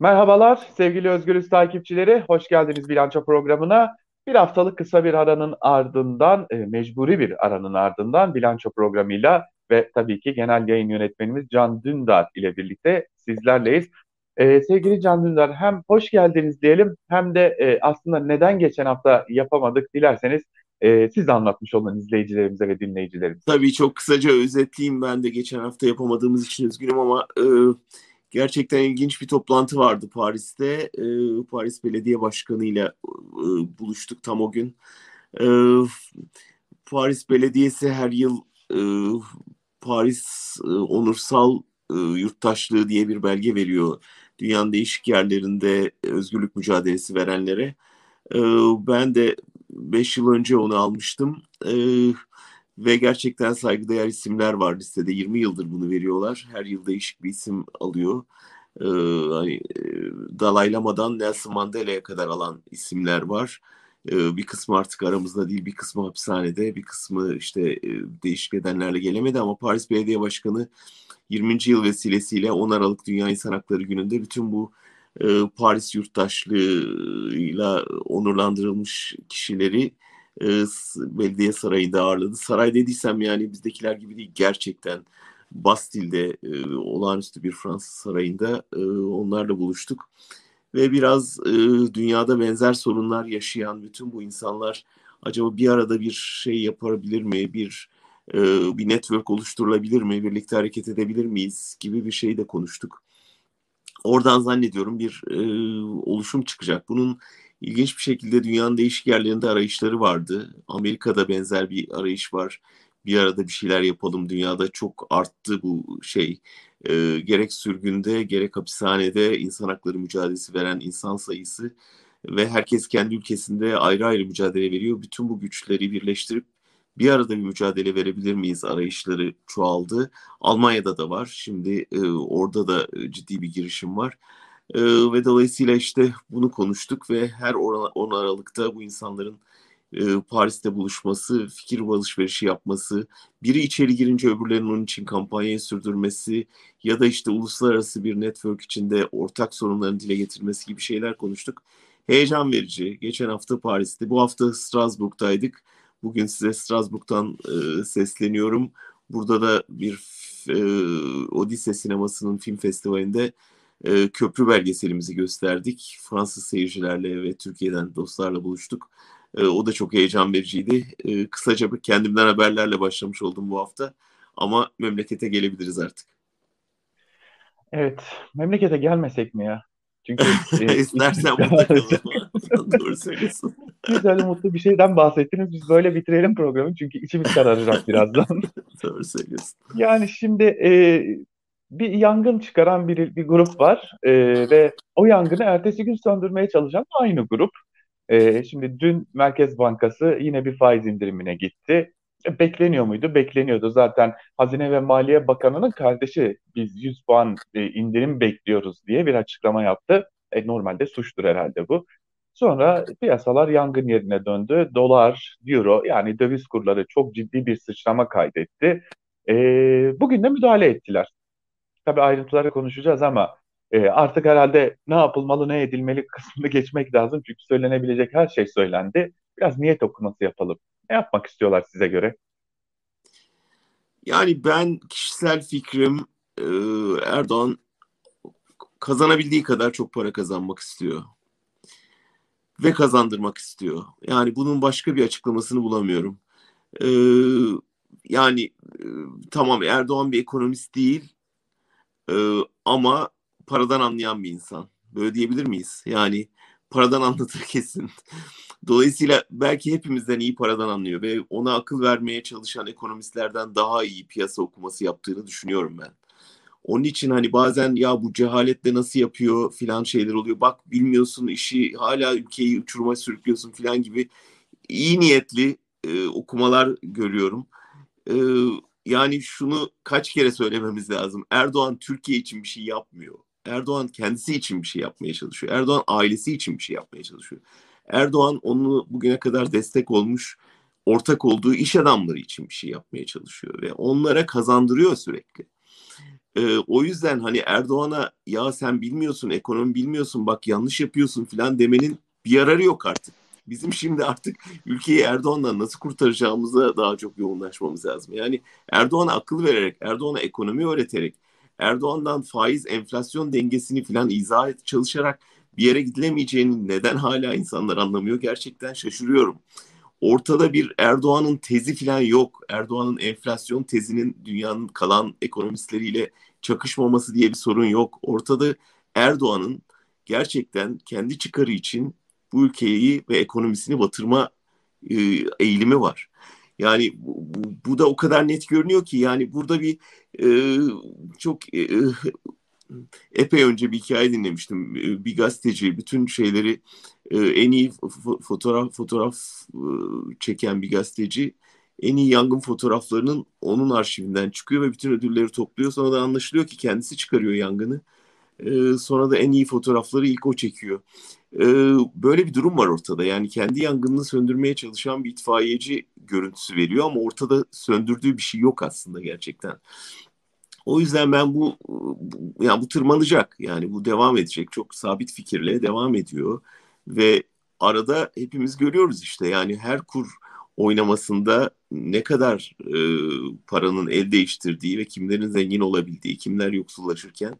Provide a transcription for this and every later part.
Merhabalar sevgili Özgürüz takipçileri. Hoş geldiniz bilanço programına. Bir haftalık kısa bir aranın ardından, e, mecburi bir aranın ardından bilanço programıyla ve tabii ki genel yayın yönetmenimiz Can Dündar ile birlikte sizlerleyiz. E, sevgili Can Dündar hem hoş geldiniz diyelim hem de e, aslında neden geçen hafta yapamadık dilerseniz e, siz anlatmış olun izleyicilerimize ve dinleyicilerimize. Tabii çok kısaca özetleyeyim ben de geçen hafta yapamadığımız için üzgünüm ama... E, gerçekten ilginç bir toplantı vardı Paris'te. E, Paris Belediye Başkanı ile e, buluştuk tam o gün. E, Paris Belediyesi her yıl e, Paris e, Onursal e, Yurttaşlığı diye bir belge veriyor. Dünyanın değişik yerlerinde özgürlük mücadelesi verenlere. E, ben de 5 yıl önce onu almıştım. E, ve gerçekten saygıdeğer isimler var listede. 20 yıldır bunu veriyorlar. Her yıl değişik bir isim alıyor. Ee, hani, e, Dalai Lama'dan Nelson Mandela'ya kadar alan isimler var. Ee, bir kısmı artık aramızda değil, bir kısmı hapishanede, bir kısmı işte e, değişik nedenlerle gelemedi ama Paris Belediye Başkanı 20. yıl vesilesiyle 10 Aralık Dünya İnsan Hakları Günü'nde bütün bu e, Paris yurttaşlığıyla onurlandırılmış kişileri e, belediye sarayında ağırladı. Saray dediysem yani bizdekiler gibi değil gerçekten Bastil'de e, olağanüstü bir Fransız sarayında e, onlarla buluştuk. Ve biraz e, dünyada benzer sorunlar yaşayan bütün bu insanlar acaba bir arada bir şey yapabilir mi? Bir e, bir network oluşturulabilir mi? Birlikte hareket edebilir miyiz? Gibi bir şey de konuştuk. Oradan zannediyorum bir e, oluşum çıkacak. Bunun İlginç bir şekilde dünyanın değişik yerlerinde arayışları vardı. Amerika'da benzer bir arayış var. Bir arada bir şeyler yapalım. Dünyada çok arttı bu şey. E, gerek sürgünde gerek hapishanede insan hakları mücadelesi veren insan sayısı ve herkes kendi ülkesinde ayrı ayrı mücadele veriyor. Bütün bu güçleri birleştirip bir arada bir mücadele verebilir miyiz arayışları çoğaldı. Almanya'da da var. Şimdi e, orada da ciddi bir girişim var. E, ve dolayısıyla işte bunu konuştuk ve her 10 Aralık'ta bu insanların e, Paris'te buluşması, fikir alışverişi yapması, biri içeri girince öbürlerinin onun için kampanyayı sürdürmesi ya da işte uluslararası bir network içinde ortak sorunlarını dile getirmesi gibi şeyler konuştuk. Heyecan verici. Geçen hafta Paris'te, bu hafta Strasbourg'daydık. Bugün size Strasbourg'dan e, sesleniyorum. Burada da bir e, Odise sinemasının film festivalinde e, köprü belgeselimizi gösterdik. Fransız seyircilerle ve Türkiye'den dostlarla buluştuk. E, o da çok heyecan vericiydi. E, kısaca kendimden haberlerle başlamış oldum bu hafta. Ama memlekete gelebiliriz artık. Evet, memlekete gelmesek mi ya? Çünkü e, istersen burada kalalım. Doğru söylüyorsun. Güzel mutlu bir şeyden bahsettiniz. Biz böyle bitirelim programı çünkü içimiz kararacak birazdan. Doğru söylüyorsun. Yani şimdi e, bir yangın çıkaran bir, bir grup var e, ve o yangını ertesi gün söndürmeye çalışan aynı grup. E, şimdi dün Merkez Bankası yine bir faiz indirimine gitti. E, bekleniyor muydu? Bekleniyordu. Zaten Hazine ve Maliye Bakanı'nın kardeşi biz 100 puan e, indirim bekliyoruz diye bir açıklama yaptı. E, normalde suçtur herhalde bu. Sonra piyasalar yangın yerine döndü. Dolar, euro yani döviz kurları çok ciddi bir sıçrama kaydetti. E, bugün de müdahale ettiler. Tabii ayrıntıları konuşacağız ama e, artık herhalde ne yapılmalı ne edilmeli kısmını geçmek lazım. Çünkü söylenebilecek her şey söylendi. Biraz niyet okuması yapalım. Ne yapmak istiyorlar size göre? Yani ben kişisel fikrim e, Erdoğan kazanabildiği kadar çok para kazanmak istiyor. Ve kazandırmak istiyor. Yani bunun başka bir açıklamasını bulamıyorum. Ee, yani e, tamam Erdoğan bir ekonomist değil ee, ama paradan anlayan bir insan. Böyle diyebilir miyiz? Yani paradan anlatır kesin. Dolayısıyla belki hepimizden iyi paradan anlıyor ve ona akıl vermeye çalışan ekonomistlerden daha iyi piyasa okuması yaptığını düşünüyorum ben. Onun için hani bazen ya bu cehaletle nasıl yapıyor filan şeyler oluyor. Bak bilmiyorsun işi hala ülkeyi uçuruma sürüklüyorsun filan gibi iyi niyetli e, okumalar görüyorum. E, yani şunu kaç kere söylememiz lazım. Erdoğan Türkiye için bir şey yapmıyor. Erdoğan kendisi için bir şey yapmaya çalışıyor. Erdoğan ailesi için bir şey yapmaya çalışıyor. Erdoğan onu bugüne kadar destek olmuş, ortak olduğu iş adamları için bir şey yapmaya çalışıyor ve onlara kazandırıyor sürekli. E, o yüzden hani Erdoğan'a ya sen bilmiyorsun, ekonomi bilmiyorsun, bak yanlış yapıyorsun falan demenin bir yararı yok artık. Bizim şimdi artık ülkeyi Erdoğan'dan nasıl kurtaracağımıza daha çok yoğunlaşmamız lazım. Yani Erdoğan'a akıl vererek, Erdoğan'a ekonomi öğreterek, Erdoğan'dan faiz enflasyon dengesini falan izah et, çalışarak bir yere gidilemeyeceğini neden hala insanlar anlamıyor gerçekten şaşırıyorum. Ortada bir Erdoğan'ın tezi falan yok. Erdoğan'ın enflasyon tezinin dünyanın kalan ekonomistleriyle çakışmaması diye bir sorun yok. Ortada Erdoğan'ın gerçekten kendi çıkarı için bu ülkeyi ve ekonomisini batırma e, eğilimi var. Yani bu, bu da o kadar net görünüyor ki yani burada bir e, çok e, epey önce bir hikaye dinlemiştim. Bir gazeteci bütün şeyleri en iyi fotoğraf fotoğraf çeken bir gazeteci en iyi yangın fotoğraflarının onun arşivinden çıkıyor ve bütün ödülleri topluyor. Sonra da anlaşılıyor ki kendisi çıkarıyor yangını. Sonra da en iyi fotoğrafları ilk o çekiyor. Böyle bir durum var ortada. Yani kendi yangınını söndürmeye çalışan bir itfaiyeci görüntüsü veriyor ama ortada söndürdüğü bir şey yok aslında gerçekten. O yüzden ben bu, bu yani bu tırmanacak. Yani bu devam edecek. Çok sabit fikirle devam ediyor ve arada hepimiz görüyoruz işte yani her kur oynamasında ne kadar e, paranın el değiştirdiği ve kimlerin zengin olabildiği, kimler yoksullaşırken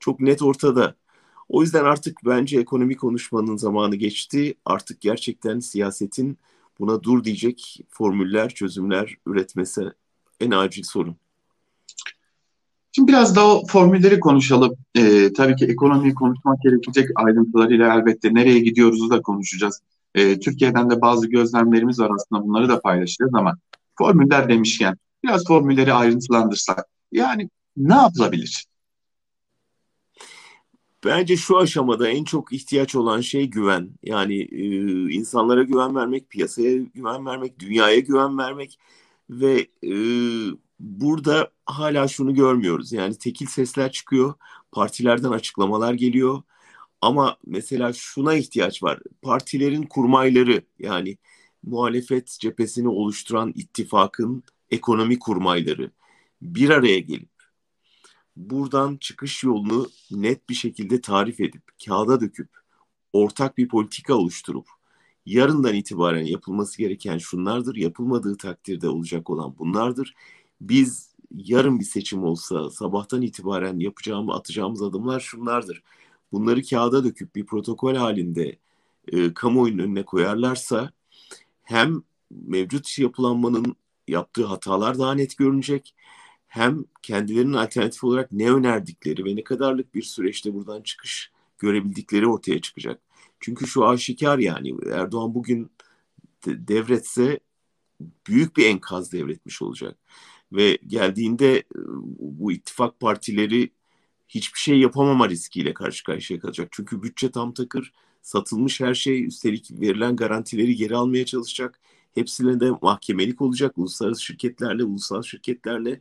çok net ortada. O yüzden artık bence ekonomi konuşmanın zamanı geçti. Artık gerçekten siyasetin buna dur diyecek formüller, çözümler üretmesi en acil sorun. Şimdi biraz daha formülleri konuşalım. Ee, tabii ki ekonomiyi konuşmak gerekecek ayrıntılarıyla elbette nereye gidiyoruzu da konuşacağız. Ee, Türkiye'den de bazı gözlemlerimiz var aslında bunları da paylaşacağız ama formüller demişken biraz formülleri ayrıntılandırsak. Yani ne yapılabilir? Bence şu aşamada en çok ihtiyaç olan şey güven. Yani e, insanlara güven vermek, piyasaya güven vermek, dünyaya güven vermek ve e, burada hala şunu görmüyoruz. Yani tekil sesler çıkıyor, partilerden açıklamalar geliyor. Ama mesela şuna ihtiyaç var. Partilerin kurmayları yani muhalefet cephesini oluşturan ittifakın ekonomi kurmayları bir araya gelip buradan çıkış yolunu net bir şekilde tarif edip kağıda döküp ortak bir politika oluşturup yarından itibaren yapılması gereken şunlardır, yapılmadığı takdirde olacak olan bunlardır biz yarın bir seçim olsa sabahtan itibaren yapacağımız atacağımız adımlar şunlardır. Bunları kağıda döküp bir protokol halinde e, kamuoyunun önüne koyarlarsa hem mevcut yapılanmanın yaptığı hatalar daha net görünecek hem kendilerinin alternatif olarak ne önerdikleri ve ne kadarlık bir süreçte buradan çıkış görebildikleri ortaya çıkacak. Çünkü şu aşikar yani Erdoğan bugün devretse büyük bir enkaz devretmiş olacak ve geldiğinde e, bu ittifak partileri hiçbir şey yapamama riskiyle karşı karşıya kalacak. Çünkü bütçe tam takır, satılmış her şey, üstelik verilen garantileri geri almaya çalışacak. Hepsine de mahkemelik olacak. Uluslararası şirketlerle, ulusal şirketlerle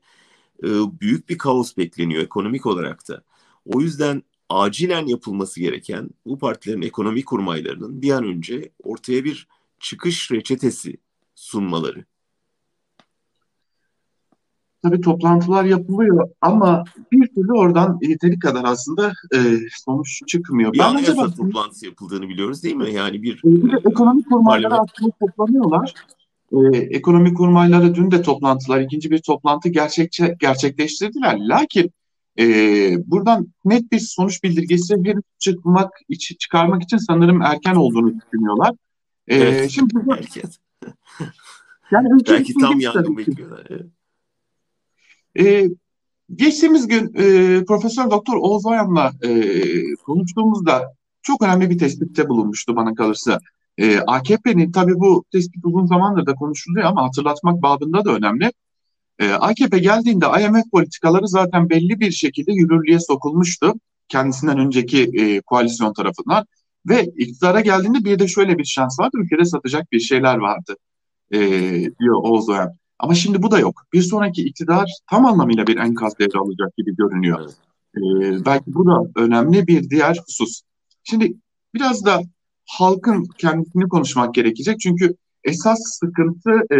e, büyük bir kaos bekleniyor ekonomik olarak da. O yüzden acilen yapılması gereken bu partilerin ekonomi kurmaylarının bir an önce ortaya bir çıkış reçetesi sunmaları. Tabii toplantılar yapılıyor ama bir türlü oradan yeteri kadar aslında e, sonuç çıkmıyor. Bir ben acaba, toplantısı yapıldığını biliyoruz değil mi? Yani bir, e, bir de ekonomi kurmayları aslında toplanıyorlar. E, ekonomi kurmayları dün de toplantılar, ikinci bir toplantı gerçekçe gerçekleştirdiler. Lakin e, buradan net bir sonuç bildirgesi bir çıkmak için, çıkarmak için sanırım erken olduğunu düşünüyorlar. E, evet, şimdi erken. yani Belki tam yangın bekliyorlar. Evet. E, geçtiğimiz gün e, Profesör Doktor Oğuz Oyan'la e, konuştuğumuzda çok önemli bir tespitte bulunmuştu bana kalırsa. E, AKP'nin tabii bu tespit uzun zamandır da konuşuluyor ama hatırlatmak babında da önemli. E, AKP geldiğinde IMF politikaları zaten belli bir şekilde yürürlüğe sokulmuştu kendisinden önceki e, koalisyon tarafından ve iktidara geldiğinde bir de şöyle bir şans vardı ülkede satacak bir şeyler vardı e, diyor Oğuz Oyan. Ama şimdi bu da yok. Bir sonraki iktidar tam anlamıyla bir enkaz devre alacak gibi görünüyor. Evet. Ee, belki bu da önemli bir diğer husus. Şimdi biraz da halkın kendisini konuşmak gerekecek. Çünkü esas sıkıntı e,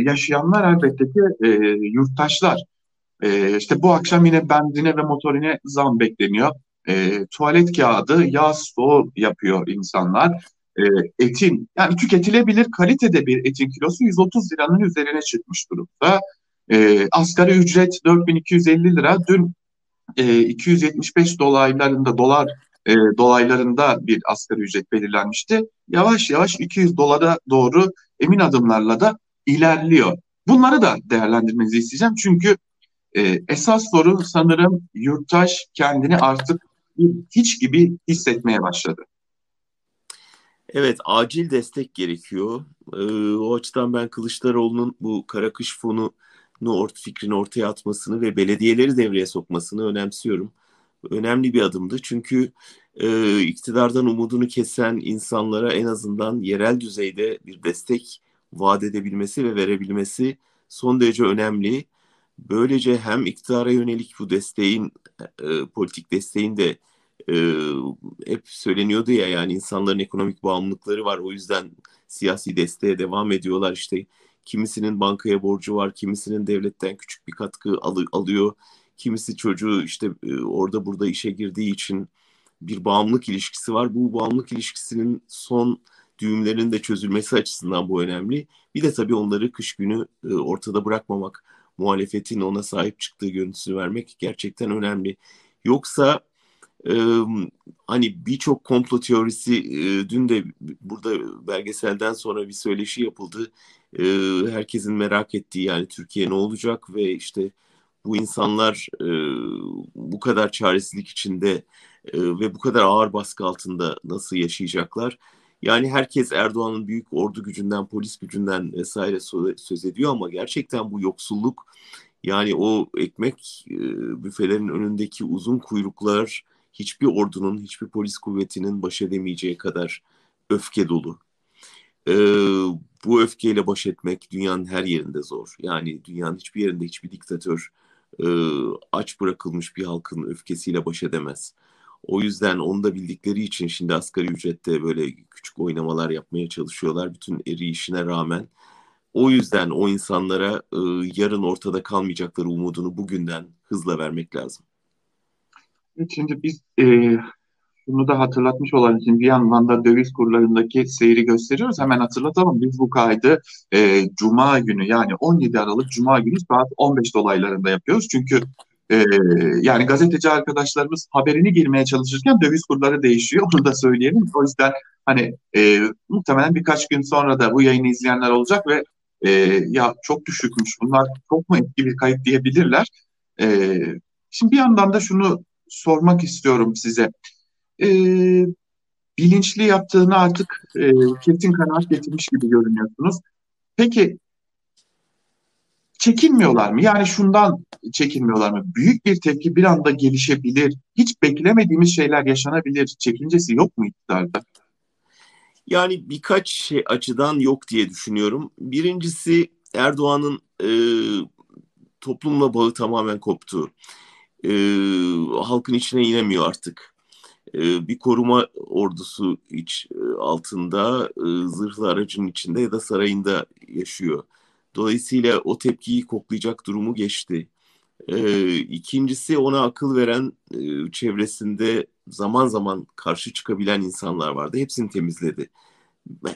yaşayanlar elbette ki e, yurttaşlar. E, işte bu akşam yine benzine ve motorine zam bekleniyor. E, tuvalet kağıdı, yağ stoğu yapıyor insanlar. E, etin, yani tüketilebilir kalitede bir etin kilosu 130 liranın üzerine çıkmış durumda. E, asgari ücret 4250 lira. Dün e, 275 dolaylarında dolar e, dolaylarında bir asgari ücret belirlenmişti. Yavaş yavaş 200 dolara doğru emin adımlarla da ilerliyor. Bunları da değerlendirmenizi isteyeceğim. Çünkü e, esas sorun sanırım yurttaş kendini artık hiç gibi hissetmeye başladı. Evet, acil destek gerekiyor. Ee, o açıdan ben Kılıçdaroğlu'nun bu kara kış fonu fikrini ortaya atmasını ve belediyeleri devreye sokmasını önemsiyorum. Önemli bir adımdı. Çünkü e, iktidardan umudunu kesen insanlara en azından yerel düzeyde bir destek vaat edebilmesi ve verebilmesi son derece önemli. Böylece hem iktidara yönelik bu desteğin, e, politik desteğin de e, hep söyleniyordu ya yani insanların ekonomik bağımlılıkları var o yüzden siyasi desteğe devam ediyorlar. İşte kimisinin bankaya borcu var kimisinin devletten küçük bir katkı al- alıyor kimisi çocuğu işte e, orada burada işe girdiği için bir bağımlılık ilişkisi var. Bu bağımlılık ilişkisinin son düğümlerinin de çözülmesi açısından bu önemli. Bir de tabii onları kış günü e, ortada bırakmamak muhalefetin ona sahip çıktığı görüntüsünü vermek gerçekten önemli. Yoksa ee, hani birçok komplo teorisi e, dün de burada belgeselden sonra bir söyleşi yapıldı. E, herkesin merak ettiği yani Türkiye ne olacak ve işte bu insanlar e, bu kadar çaresizlik içinde e, ve bu kadar ağır baskı altında nasıl yaşayacaklar? Yani herkes Erdoğan'ın büyük ordu gücünden, polis gücünden vesaire söz ediyor ama gerçekten bu yoksulluk yani o ekmek e, büfelerin önündeki uzun kuyruklar hiçbir ordunun, hiçbir polis kuvvetinin baş edemeyeceği kadar öfke dolu. Ee, bu öfkeyle baş etmek dünyanın her yerinde zor. Yani dünyanın hiçbir yerinde hiçbir diktatör e, aç bırakılmış bir halkın öfkesiyle baş edemez. O yüzden onu da bildikleri için şimdi asgari ücrette böyle küçük oynamalar yapmaya çalışıyorlar. Bütün eri işine rağmen. O yüzden o insanlara e, yarın ortada kalmayacakları umudunu bugünden hızla vermek lazım. Şimdi biz e, şunu da hatırlatmış olan için bir yandan da döviz kurlarındaki seyri gösteriyoruz. Hemen hatırlatalım. Biz bu kaydı e, Cuma günü yani 17 Aralık Cuma günü saat 15 dolaylarında yapıyoruz. Çünkü e, yani gazeteci arkadaşlarımız haberini girmeye çalışırken döviz kurları değişiyor. Onu da söyleyelim. O yüzden hani e, muhtemelen birkaç gün sonra da bu yayını izleyenler olacak ve e, ya çok düşükmüş bunlar çok mu etkili bir kayıt diyebilirler. E, şimdi bir yandan da şunu sormak istiyorum size. E, bilinçli yaptığını artık e, kesin kanaat getirmiş gibi görünüyorsunuz. Peki çekinmiyorlar mı? Yani şundan çekinmiyorlar mı? Büyük bir tepki bir anda gelişebilir. Hiç beklemediğimiz şeyler yaşanabilir. Çekincesi yok mu iktidarda? Yani birkaç şey açıdan yok diye düşünüyorum. Birincisi Erdoğan'ın e, toplumla bağı tamamen koptu e, halkın içine inemiyor artık. E, bir koruma ordusu iç e, altında e, zırhlı aracın içinde ya da sarayında yaşıyor. Dolayısıyla o tepkiyi koklayacak durumu geçti. E, ikincisi ona akıl veren e, çevresinde zaman zaman karşı çıkabilen insanlar vardı. Hepsini temizledi.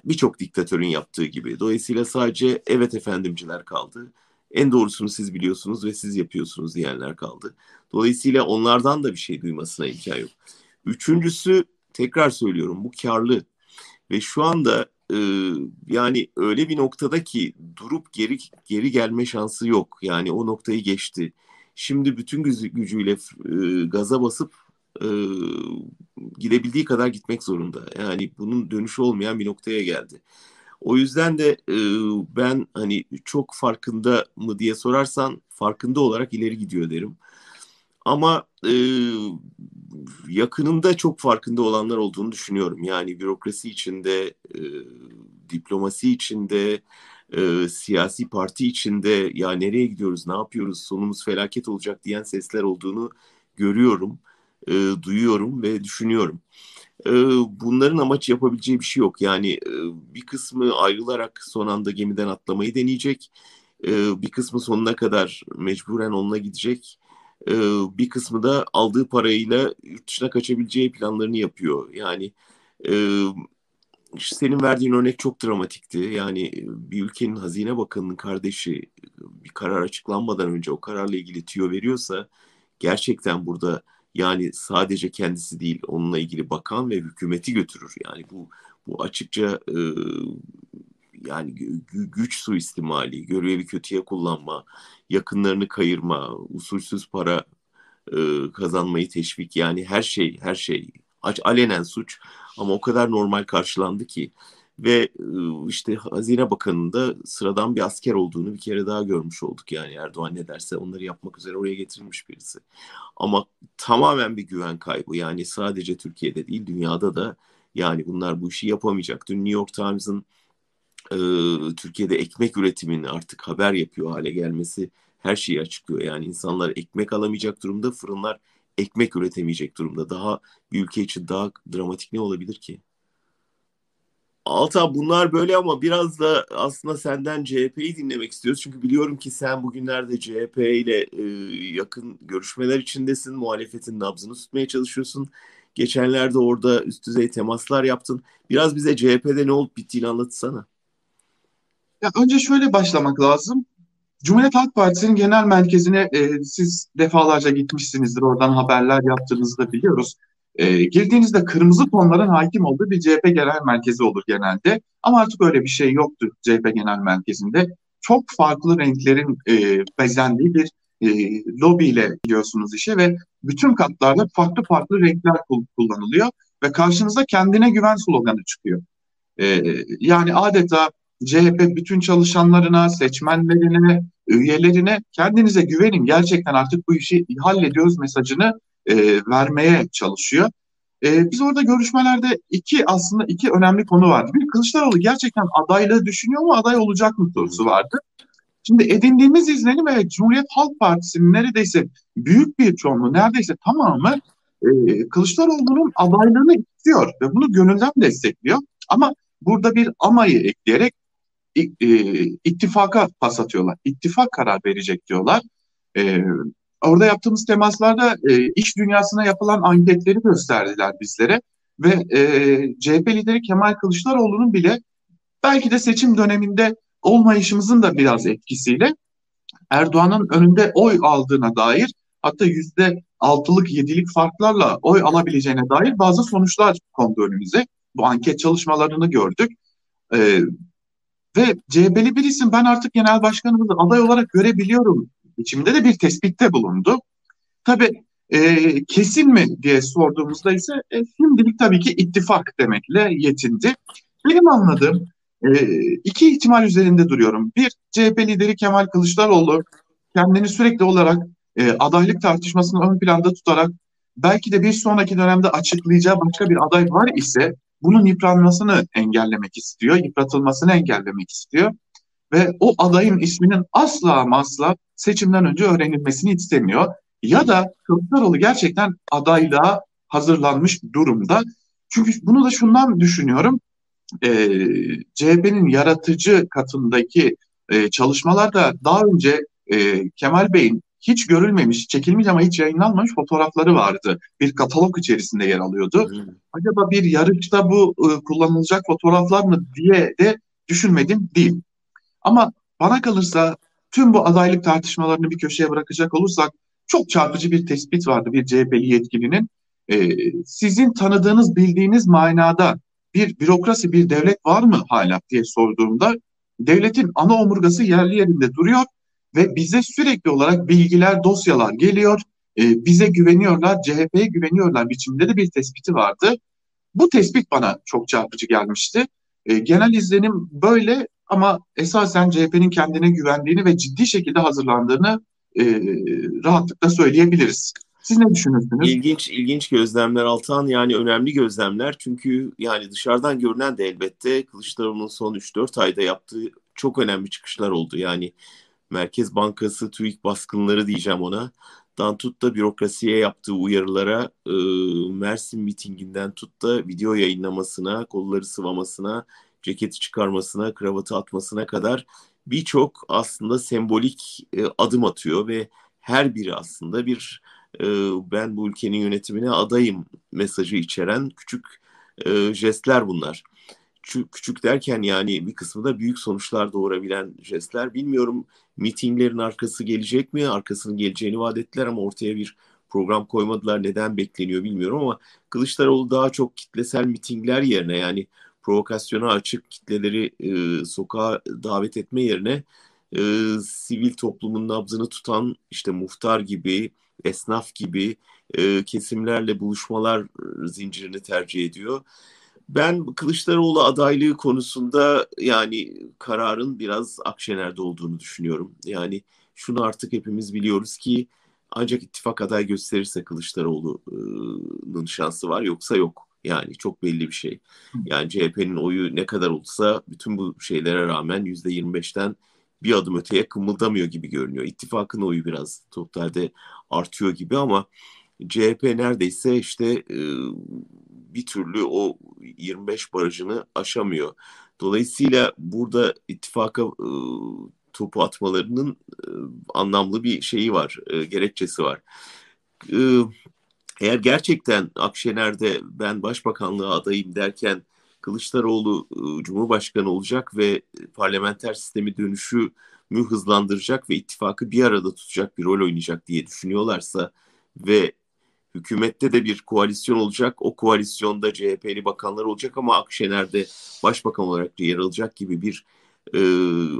Birçok diktatörün yaptığı gibi. Dolayısıyla sadece evet efendimciler kaldı. En doğrusunu siz biliyorsunuz ve siz yapıyorsunuz diyenler kaldı. Dolayısıyla onlardan da bir şey duymasına imkan yok. Üçüncüsü tekrar söylüyorum bu karlı ve şu anda e, yani öyle bir noktada ki durup geri geri gelme şansı yok. Yani o noktayı geçti. Şimdi bütün gücü, gücüyle e, gaza basıp e, gidebildiği kadar gitmek zorunda. Yani bunun dönüşü olmayan bir noktaya geldi. O yüzden de e, ben hani çok farkında mı diye sorarsan farkında olarak ileri gidiyor derim. Ama e, yakınında çok farkında olanlar olduğunu düşünüyorum. Yani bürokrasi içinde, e, diplomasi içinde, e, siyasi parti içinde ya nereye gidiyoruz, ne yapıyoruz, sonumuz felaket olacak diyen sesler olduğunu görüyorum, e, duyuyorum ve düşünüyorum. E, bunların amaç yapabileceği bir şey yok. Yani e, bir kısmı ayrılarak son anda gemiden atlamayı deneyecek. e, bir kısmı sonuna kadar mecburen onunla gidecek. E, bir kısmı da aldığı parayla yurt dışına kaçabileceği planlarını yapıyor. Yani e, senin verdiğin örnek çok dramatikti. Yani bir ülkenin hazine bakanının kardeşi bir karar açıklanmadan önce o kararla ilgili tüyo veriyorsa gerçekten burada yani sadece kendisi değil onunla ilgili bakan ve hükümeti götürür. Yani bu bu açıkça e, yani güç suistimali, görevi kötüye kullanma, yakınlarını kayırma, usulsüz para e, kazanmayı teşvik yani her şey her şey alenen suç ama o kadar normal karşılandı ki ve işte Hazine Bakanı'nın da sıradan bir asker olduğunu bir kere daha görmüş olduk. Yani Erdoğan ne derse onları yapmak üzere oraya getirilmiş birisi. Ama tamamen bir güven kaybı. Yani sadece Türkiye'de değil dünyada da yani bunlar bu işi yapamayacak. Dün New York Times'ın e, Türkiye'de ekmek üretiminin artık haber yapıyor hale gelmesi her şeyi açıklıyor. Yani insanlar ekmek alamayacak durumda, fırınlar ekmek üretemeyecek durumda. Daha bir ülke için daha dramatik ne olabilir ki? Alta bunlar böyle ama biraz da aslında senden CHP'yi dinlemek istiyoruz. Çünkü biliyorum ki sen bugünlerde CHP ile e, yakın görüşmeler içindesin. Muhalefetin nabzını tutmaya çalışıyorsun. Geçenlerde orada üst düzey temaslar yaptın. Biraz bize CHP'de ne olup bittiğini anlatsana. Ya önce şöyle başlamak lazım. Cumhuriyet Halk Partisi'nin genel merkezine e, siz defalarca gitmişsinizdir. Oradan haberler yaptığınızı da biliyoruz. E, girdiğinizde kırmızı tonların hakim olduğu bir CHP genel merkezi olur genelde. Ama artık öyle bir şey yoktu CHP genel merkezinde. Çok farklı renklerin e, bezendiği bir e, lobiyle gidiyorsunuz işe ve bütün katlarda farklı farklı renkler kullanılıyor ve karşınıza kendine güven sloganı çıkıyor. E, yani adeta CHP bütün çalışanlarına, seçmenlerine, üyelerine kendinize güvenin gerçekten artık bu işi hallediyoruz mesajını e, vermeye çalışıyor. E, biz orada görüşmelerde iki aslında iki önemli konu vardı. Bir Kılıçdaroğlu gerçekten adaylığı düşünüyor mu, aday olacak mı sorusu vardı. Şimdi edindiğimiz izlenim evet Cumhuriyet Halk Partisi'nin neredeyse büyük bir çoğunluğu, neredeyse tamamı e, Kılıçdaroğlu'nun adaylığını istiyor ve bunu gönülden destekliyor. Ama burada bir amayı ekleyerek ittifaka pas atıyorlar. İttifak karar verecek diyorlar. E, orada yaptığımız temaslarda e, iş dünyasına yapılan anketleri gösterdiler bizlere ve e, CHP lideri Kemal Kılıçdaroğlu'nun bile belki de seçim döneminde olmayışımızın da biraz etkisiyle Erdoğan'ın önünde oy aldığına dair hatta yüzde altılık yedilik farklarla oy alabileceğine dair bazı sonuçlar kondu önümüze. Bu anket çalışmalarını gördük. Ee, ve CHP'li bir isim ben artık genel başkanımızı aday olarak görebiliyorum biçimde de bir tespitte bulundu. Tabii e, kesin mi diye sorduğumuzda ise e, şimdilik tabii ki ittifak demekle yetindi. Benim anladığım e, iki ihtimal üzerinde duruyorum. Bir, CHP lideri Kemal Kılıçdaroğlu kendini sürekli olarak e, adaylık tartışmasını ön planda tutarak belki de bir sonraki dönemde açıklayacağı başka bir aday var ise bunun yıpranmasını engellemek istiyor, yıpratılmasını engellemek istiyor ve o adayın isminin asla ama asla seçimden önce öğrenilmesini istemiyor. Ya da Kılıçdaroğlu gerçekten adaylığa hazırlanmış durumda. Çünkü bunu da şundan düşünüyorum. E, CHP'nin yaratıcı katındaki e, çalışmalarda daha önce e, Kemal Bey'in hiç görülmemiş, çekilmiş ama hiç yayınlanmamış fotoğrafları vardı. Bir katalog içerisinde yer alıyordu. Hmm. Acaba bir yarışta bu e, kullanılacak fotoğraflar mı diye de düşünmedim değil. Ama bana kalırsa tüm bu adaylık tartışmalarını bir köşeye bırakacak olursak çok çarpıcı bir tespit vardı bir CHP'li yetkilinin. E, sizin tanıdığınız, bildiğiniz manada bir bürokrasi, bir devlet var mı hala diye sorduğumda devletin ana omurgası yerli yerinde duruyor ve bize sürekli olarak bilgiler, dosyalar geliyor. E, bize güveniyorlar, CHP'ye güveniyorlar biçimde de bir tespiti vardı. Bu tespit bana çok çarpıcı gelmişti. E, genel izlenim böyle ama esasen CHP'nin kendine güvendiğini ve ciddi şekilde hazırlandığını e, rahatlıkla söyleyebiliriz. Siz ne düşünüyorsunuz? İlginç, ilginç gözlemler Altan. Yani önemli gözlemler. Çünkü yani dışarıdan görünen de elbette Kılıçdaroğlu'nun son 3-4 ayda yaptığı çok önemli çıkışlar oldu. Yani Merkez Bankası TÜİK baskınları diyeceğim ona. Dan tut da bürokrasiye yaptığı uyarılara, e, Mersin mitinginden tut da video yayınlamasına, kolları sıvamasına, ceketi çıkarmasına, kravatı atmasına kadar birçok aslında sembolik e, adım atıyor ve her biri aslında bir e, ben bu ülkenin yönetimine adayım mesajı içeren küçük e, jestler bunlar. Küçük, küçük derken yani bir kısmı da büyük sonuçlar doğurabilen jestler. Bilmiyorum mitinglerin arkası gelecek mi? Arkasının geleceğini vaat ettiler ama ortaya bir program koymadılar. Neden bekleniyor bilmiyorum ama Kılıçdaroğlu daha çok kitlesel mitingler yerine yani provokasyona açık kitleleri e, sokağa davet etme yerine e, sivil toplumun nabzını tutan işte muhtar gibi, esnaf gibi e, kesimlerle buluşmalar zincirini tercih ediyor. Ben Kılıçdaroğlu adaylığı konusunda yani kararın biraz Akşener'de olduğunu düşünüyorum. Yani şunu artık hepimiz biliyoruz ki ancak ittifak aday gösterirse Kılıçdaroğlu'nun şansı var yoksa yok. Yani çok belli bir şey. Yani CHP'nin oyu ne kadar olsa bütün bu şeylere rağmen yüzde 25'ten bir adım öteye kımıldamıyor gibi görünüyor. İttifakın oyu biraz totalde artıyor gibi ama CHP neredeyse işte e, bir türlü o 25 barajını aşamıyor. Dolayısıyla burada ittifaka e, topu atmalarının anlamlı bir şeyi var, e, gerekçesi var. Eğer gerçekten Akşener'de ben başbakanlığa adayım derken Kılıçdaroğlu Cumhurbaşkanı olacak ve parlamenter sistemi dönüşü mü hızlandıracak ve ittifakı bir arada tutacak bir rol oynayacak diye düşünüyorlarsa ve hükümette de bir koalisyon olacak. O koalisyonda CHP'li bakanlar olacak ama Akşener'de başbakan olarak yer alacak gibi bir e,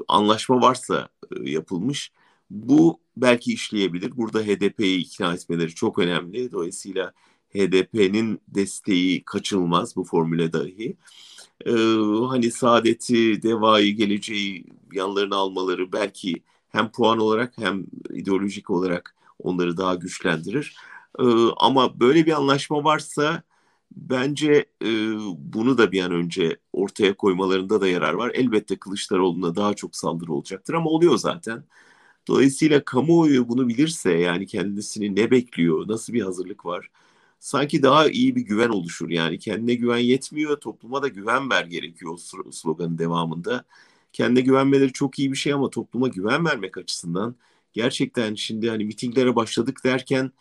anlaşma varsa e, yapılmış. Bu belki işleyebilir. Burada HDP'yi ikna etmeleri çok önemli. Dolayısıyla HDP'nin desteği kaçılmaz bu formüle dahi. Ee, hani saadeti, devayı, geleceği yanlarına almaları belki hem puan olarak hem ideolojik olarak onları daha güçlendirir. Ee, ama böyle bir anlaşma varsa bence e, bunu da bir an önce ortaya koymalarında da yarar var. Elbette Kılıçdaroğlu'na daha çok saldırı olacaktır ama oluyor zaten. Dolayısıyla kamuoyu bunu bilirse yani kendisini ne bekliyor, nasıl bir hazırlık var sanki daha iyi bir güven oluşur. Yani kendine güven yetmiyor, topluma da güven ver gerekiyor o sloganın devamında. Kendine güvenmeleri çok iyi bir şey ama topluma güven vermek açısından gerçekten şimdi hani mitinglere başladık derken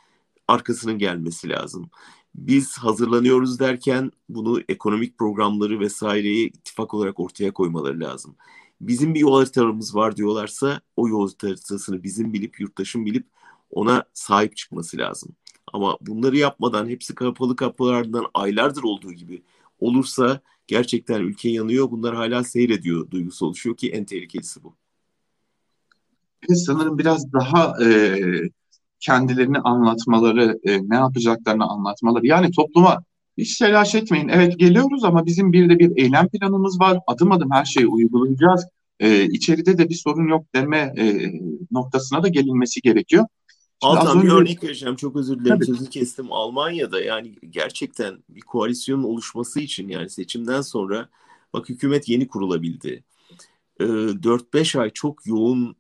arkasının gelmesi lazım. Biz hazırlanıyoruz derken bunu ekonomik programları vesaireyi ittifak olarak ortaya koymaları lazım. Bizim bir yol haritamız var diyorlarsa o yol haritasını bizim bilip yurttaşın bilip ona sahip çıkması lazım. Ama bunları yapmadan hepsi kapalı kapılardan aylardır olduğu gibi olursa gerçekten ülke yanıyor. Bunlar hala seyrediyor duygusu oluşuyor ki en tehlikelisi bu. Sanırım biraz daha e, kendilerini anlatmaları, e, ne yapacaklarını anlatmaları. Yani topluma hiç telaş etmeyin. Evet geliyoruz ama bizim bir de bir eylem planımız var. Adım adım her şeyi uygulayacağız. E, içeride de bir sorun yok deme e, noktasına da gelinmesi gerekiyor. Altan önce... bir örnek vereceğim. Çok özür dilerim Tabii. sözü kestim. Almanya'da yani gerçekten bir koalisyonun oluşması için yani seçimden sonra bak hükümet yeni kurulabildi. Ee, 4-5 ay çok yoğun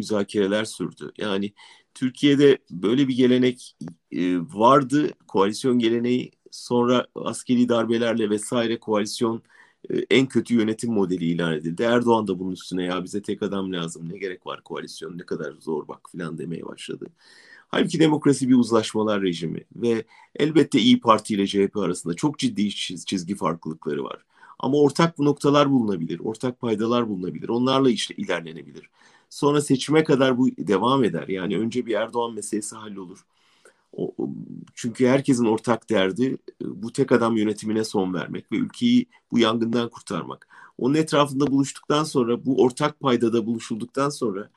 müzakereler sürdü. Yani Türkiye'de böyle bir gelenek e, vardı. Koalisyon geleneği sonra askeri darbelerle vesaire koalisyon e, en kötü yönetim modeli ilan edildi. Erdoğan da bunun üstüne ya bize tek adam lazım ne gerek var koalisyon ne kadar zor bak filan demeye başladı. Halbuki demokrasi bir uzlaşmalar rejimi ve elbette İyi Parti ile CHP arasında çok ciddi çizgi farklılıkları var. Ama ortak bu noktalar bulunabilir, ortak paydalar bulunabilir, onlarla işte ilerlenebilir. Sonra seçime kadar bu devam eder. Yani önce bir Erdoğan meselesi hallolur. O, çünkü herkesin ortak derdi e, bu tek adam yönetimine son vermek ve ülkeyi bu yangından kurtarmak. Onun etrafında buluştuktan sonra bu ortak paydada buluşulduktan sonra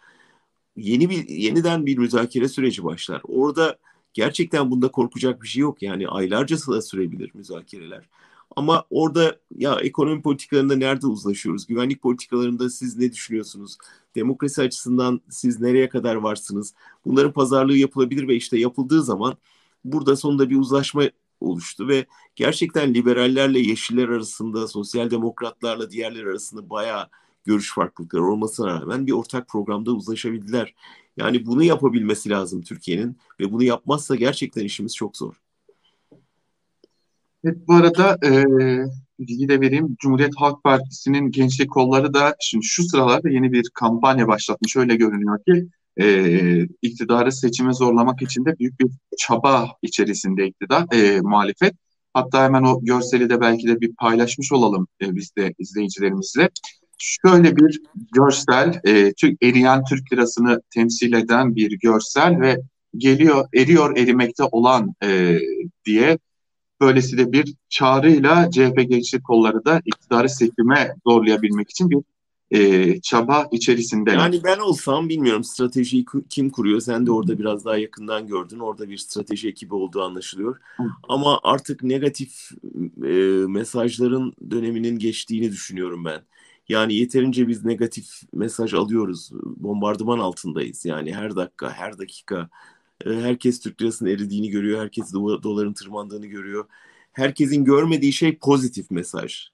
yeni bir yeniden bir müzakere süreci başlar. Orada gerçekten bunda korkacak bir şey yok. Yani aylarca da sürebilir müzakereler. Ama orada ya ekonomi politikalarında nerede uzlaşıyoruz? Güvenlik politikalarında siz ne düşünüyorsunuz? Demokrasi açısından siz nereye kadar varsınız? Bunların pazarlığı yapılabilir ve işte yapıldığı zaman burada sonunda bir uzlaşma oluştu ve gerçekten liberallerle yeşiller arasında, sosyal demokratlarla diğerler arasında bayağı görüş farklılıkları olmasına rağmen bir ortak programda uzlaşabildiler. Yani bunu yapabilmesi lazım Türkiye'nin ve bunu yapmazsa gerçekten işimiz çok zor. Evet, bu arada e, bilgi de vereyim. Cumhuriyet Halk Partisi'nin gençlik kolları da şimdi şu sıralarda yeni bir kampanya başlatmış. Öyle görünüyor ki e, iktidarı seçime zorlamak için de büyük bir çaba içerisinde iktidar, e, muhalefet. Hatta hemen o görseli de belki de bir paylaşmış olalım e, biz de izleyicilerimizle. Şöyle bir görsel, e, Türk, eriyen Türk lirasını temsil eden bir görsel ve geliyor, eriyor erimekte olan e, diye böylesi de bir çağrıyla CHP gençlik kolları da iktidarı seçime zorlayabilmek için bir e, çaba içerisinde. Yani ben olsam bilmiyorum stratejiyi kim kuruyor. Sen de orada biraz daha yakından gördün. Orada bir strateji ekibi olduğu anlaşılıyor. Hı. Ama artık negatif e, mesajların döneminin geçtiğini düşünüyorum ben. Yani yeterince biz negatif mesaj alıyoruz. Bombardıman altındayız. Yani her dakika, her dakika herkes Türk lirasının eridiğini görüyor. Herkes doların tırmandığını görüyor. Herkesin görmediği şey pozitif mesaj.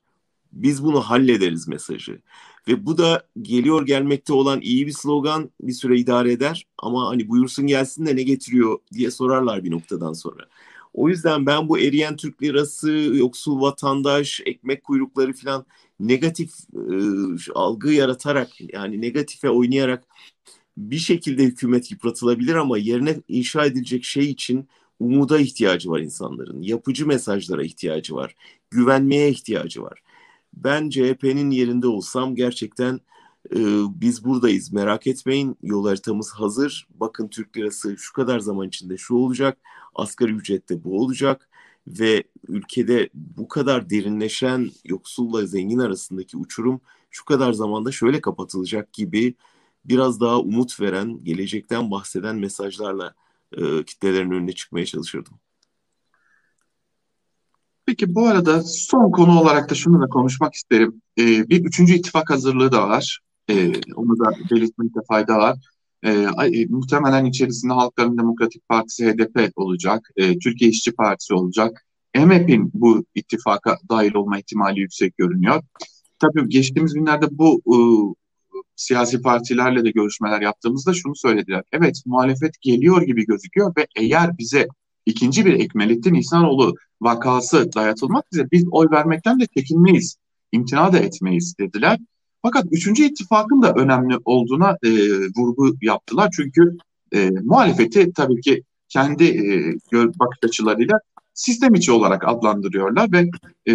Biz bunu hallederiz mesajı. Ve bu da geliyor gelmekte olan iyi bir slogan bir süre idare eder ama hani buyursun gelsin de ne getiriyor diye sorarlar bir noktadan sonra. O yüzden ben bu eriyen Türk lirası, yoksul vatandaş, ekmek kuyrukları falan negatif e, algı yaratarak yani negatife oynayarak bir şekilde hükümet yıpratılabilir ama yerine inşa edilecek şey için umuda ihtiyacı var insanların. Yapıcı mesajlara ihtiyacı var. Güvenmeye ihtiyacı var. Ben CHP'nin yerinde olsam gerçekten e, biz buradayız merak etmeyin yol haritamız hazır. Bakın Türk lirası şu kadar zaman içinde şu olacak. Asgari ücrette bu olacak ve ülkede bu kadar derinleşen yoksulla zengin arasındaki uçurum şu kadar zamanda şöyle kapatılacak gibi biraz daha umut veren, gelecekten bahseden mesajlarla e, kitlelerin önüne çıkmaya çalışırdım. Peki bu arada son konu olarak da şunu da konuşmak isterim. Ee, bir üçüncü ittifak hazırlığı da var. Ee, onu da belirtmekte fayda var. Ee, muhtemelen içerisinde Halkların Demokratik Partisi HDP olacak. E, Türkiye İşçi Partisi olacak. EMEP'in bu ittifaka dahil olma ihtimali yüksek görünüyor. Tabii geçtiğimiz günlerde bu e, siyasi partilerle de görüşmeler yaptığımızda şunu söylediler. Evet muhalefet geliyor gibi gözüküyor ve eğer bize ikinci bir Ekmelettin İhsanoğlu vakası dayatılmak bize biz oy vermekten de çekinmeyiz, imtina da etmeyiz dediler. Fakat üçüncü ittifakın da önemli olduğuna e, vurgu yaptılar. Çünkü e, muhalefeti tabii ki kendi e, bakış açılarıyla sistem içi olarak adlandırıyorlar ve e,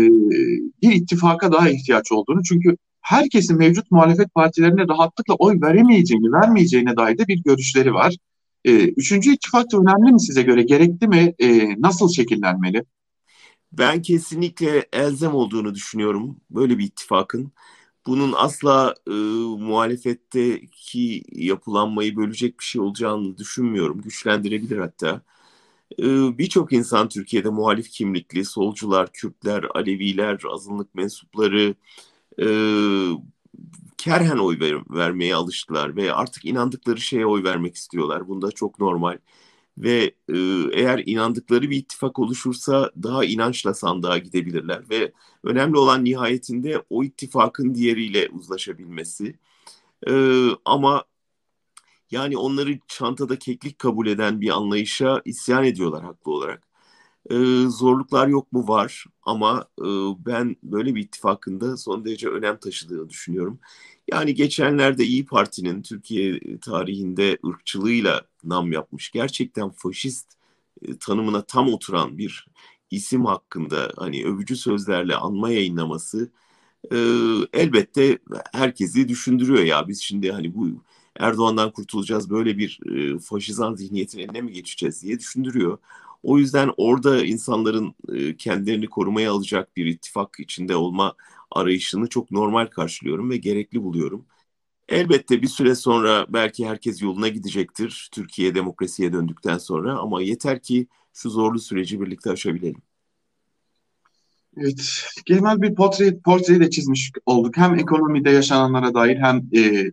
bir ittifaka daha ihtiyaç olduğunu çünkü herkesin mevcut muhalefet partilerine rahatlıkla oy veremeyeceğini, vermeyeceğine dair de bir görüşleri var. E, üçüncü ittifak önemli mi size göre? Gerekli mi? E, nasıl şekillenmeli? Ben kesinlikle elzem olduğunu düşünüyorum böyle bir ittifakın. Bunun asla e, muhalefetteki yapılanmayı bölecek bir şey olacağını düşünmüyorum. Güçlendirebilir hatta. E, Birçok insan Türkiye'de muhalif kimlikli, solcular, Kürtler, Aleviler, azınlık mensupları, e, kerhen oy ver, vermeye alıştılar ve artık inandıkları şeye oy vermek istiyorlar. Bunda çok normal. Ve e, eğer inandıkları bir ittifak oluşursa daha inançla sandığa gidebilirler. Ve önemli olan nihayetinde o ittifakın diğeriyle uzlaşabilmesi. E, ama yani onları çantada keklik kabul eden bir anlayışa isyan ediyorlar haklı olarak. Ee, zorluklar yok mu? Var ama e, ben böyle bir ittifakında son derece önem taşıdığını düşünüyorum. Yani geçenlerde İyi Parti'nin Türkiye tarihinde ırkçılığıyla nam yapmış, gerçekten faşist e, tanımına tam oturan bir isim hakkında hani övücü sözlerle anma yayınlaması e, elbette herkesi düşündürüyor ya biz şimdi hani bu Erdoğan'dan kurtulacağız böyle bir e, faşizan zihniyetin eline mi geçeceğiz diye düşündürüyor. O yüzden orada insanların e, kendilerini korumaya alacak bir ittifak içinde olma arayışını çok normal karşılıyorum ve gerekli buluyorum. Elbette bir süre sonra belki herkes yoluna gidecektir Türkiye demokrasiye döndükten sonra ama yeter ki şu zorlu süreci birlikte aşabilelim. Evet, genel bir portre, portreyi de çizmiş olduk. Hem ekonomide yaşananlara dair hem e, e,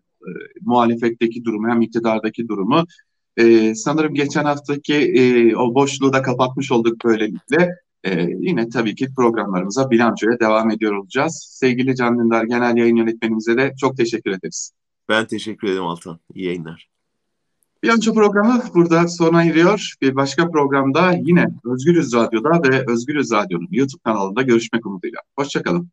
muhalefetteki durumu hem iktidardaki durumu. E, sanırım geçen haftaki e, o boşluğu da kapatmış olduk böylelikle. E, yine tabii ki programlarımıza bilançoya devam ediyor olacağız. Sevgili Can Dündar Genel Yayın Yönetmenimize de çok teşekkür ederiz. Ben teşekkür ederim Altan. İyi yayınlar. Bilanço programı burada sona eriyor. Bir başka programda yine Özgürüz Radyo'da ve Özgürüz Radyo'nun YouTube kanalında görüşmek umuduyla. Hoşçakalın.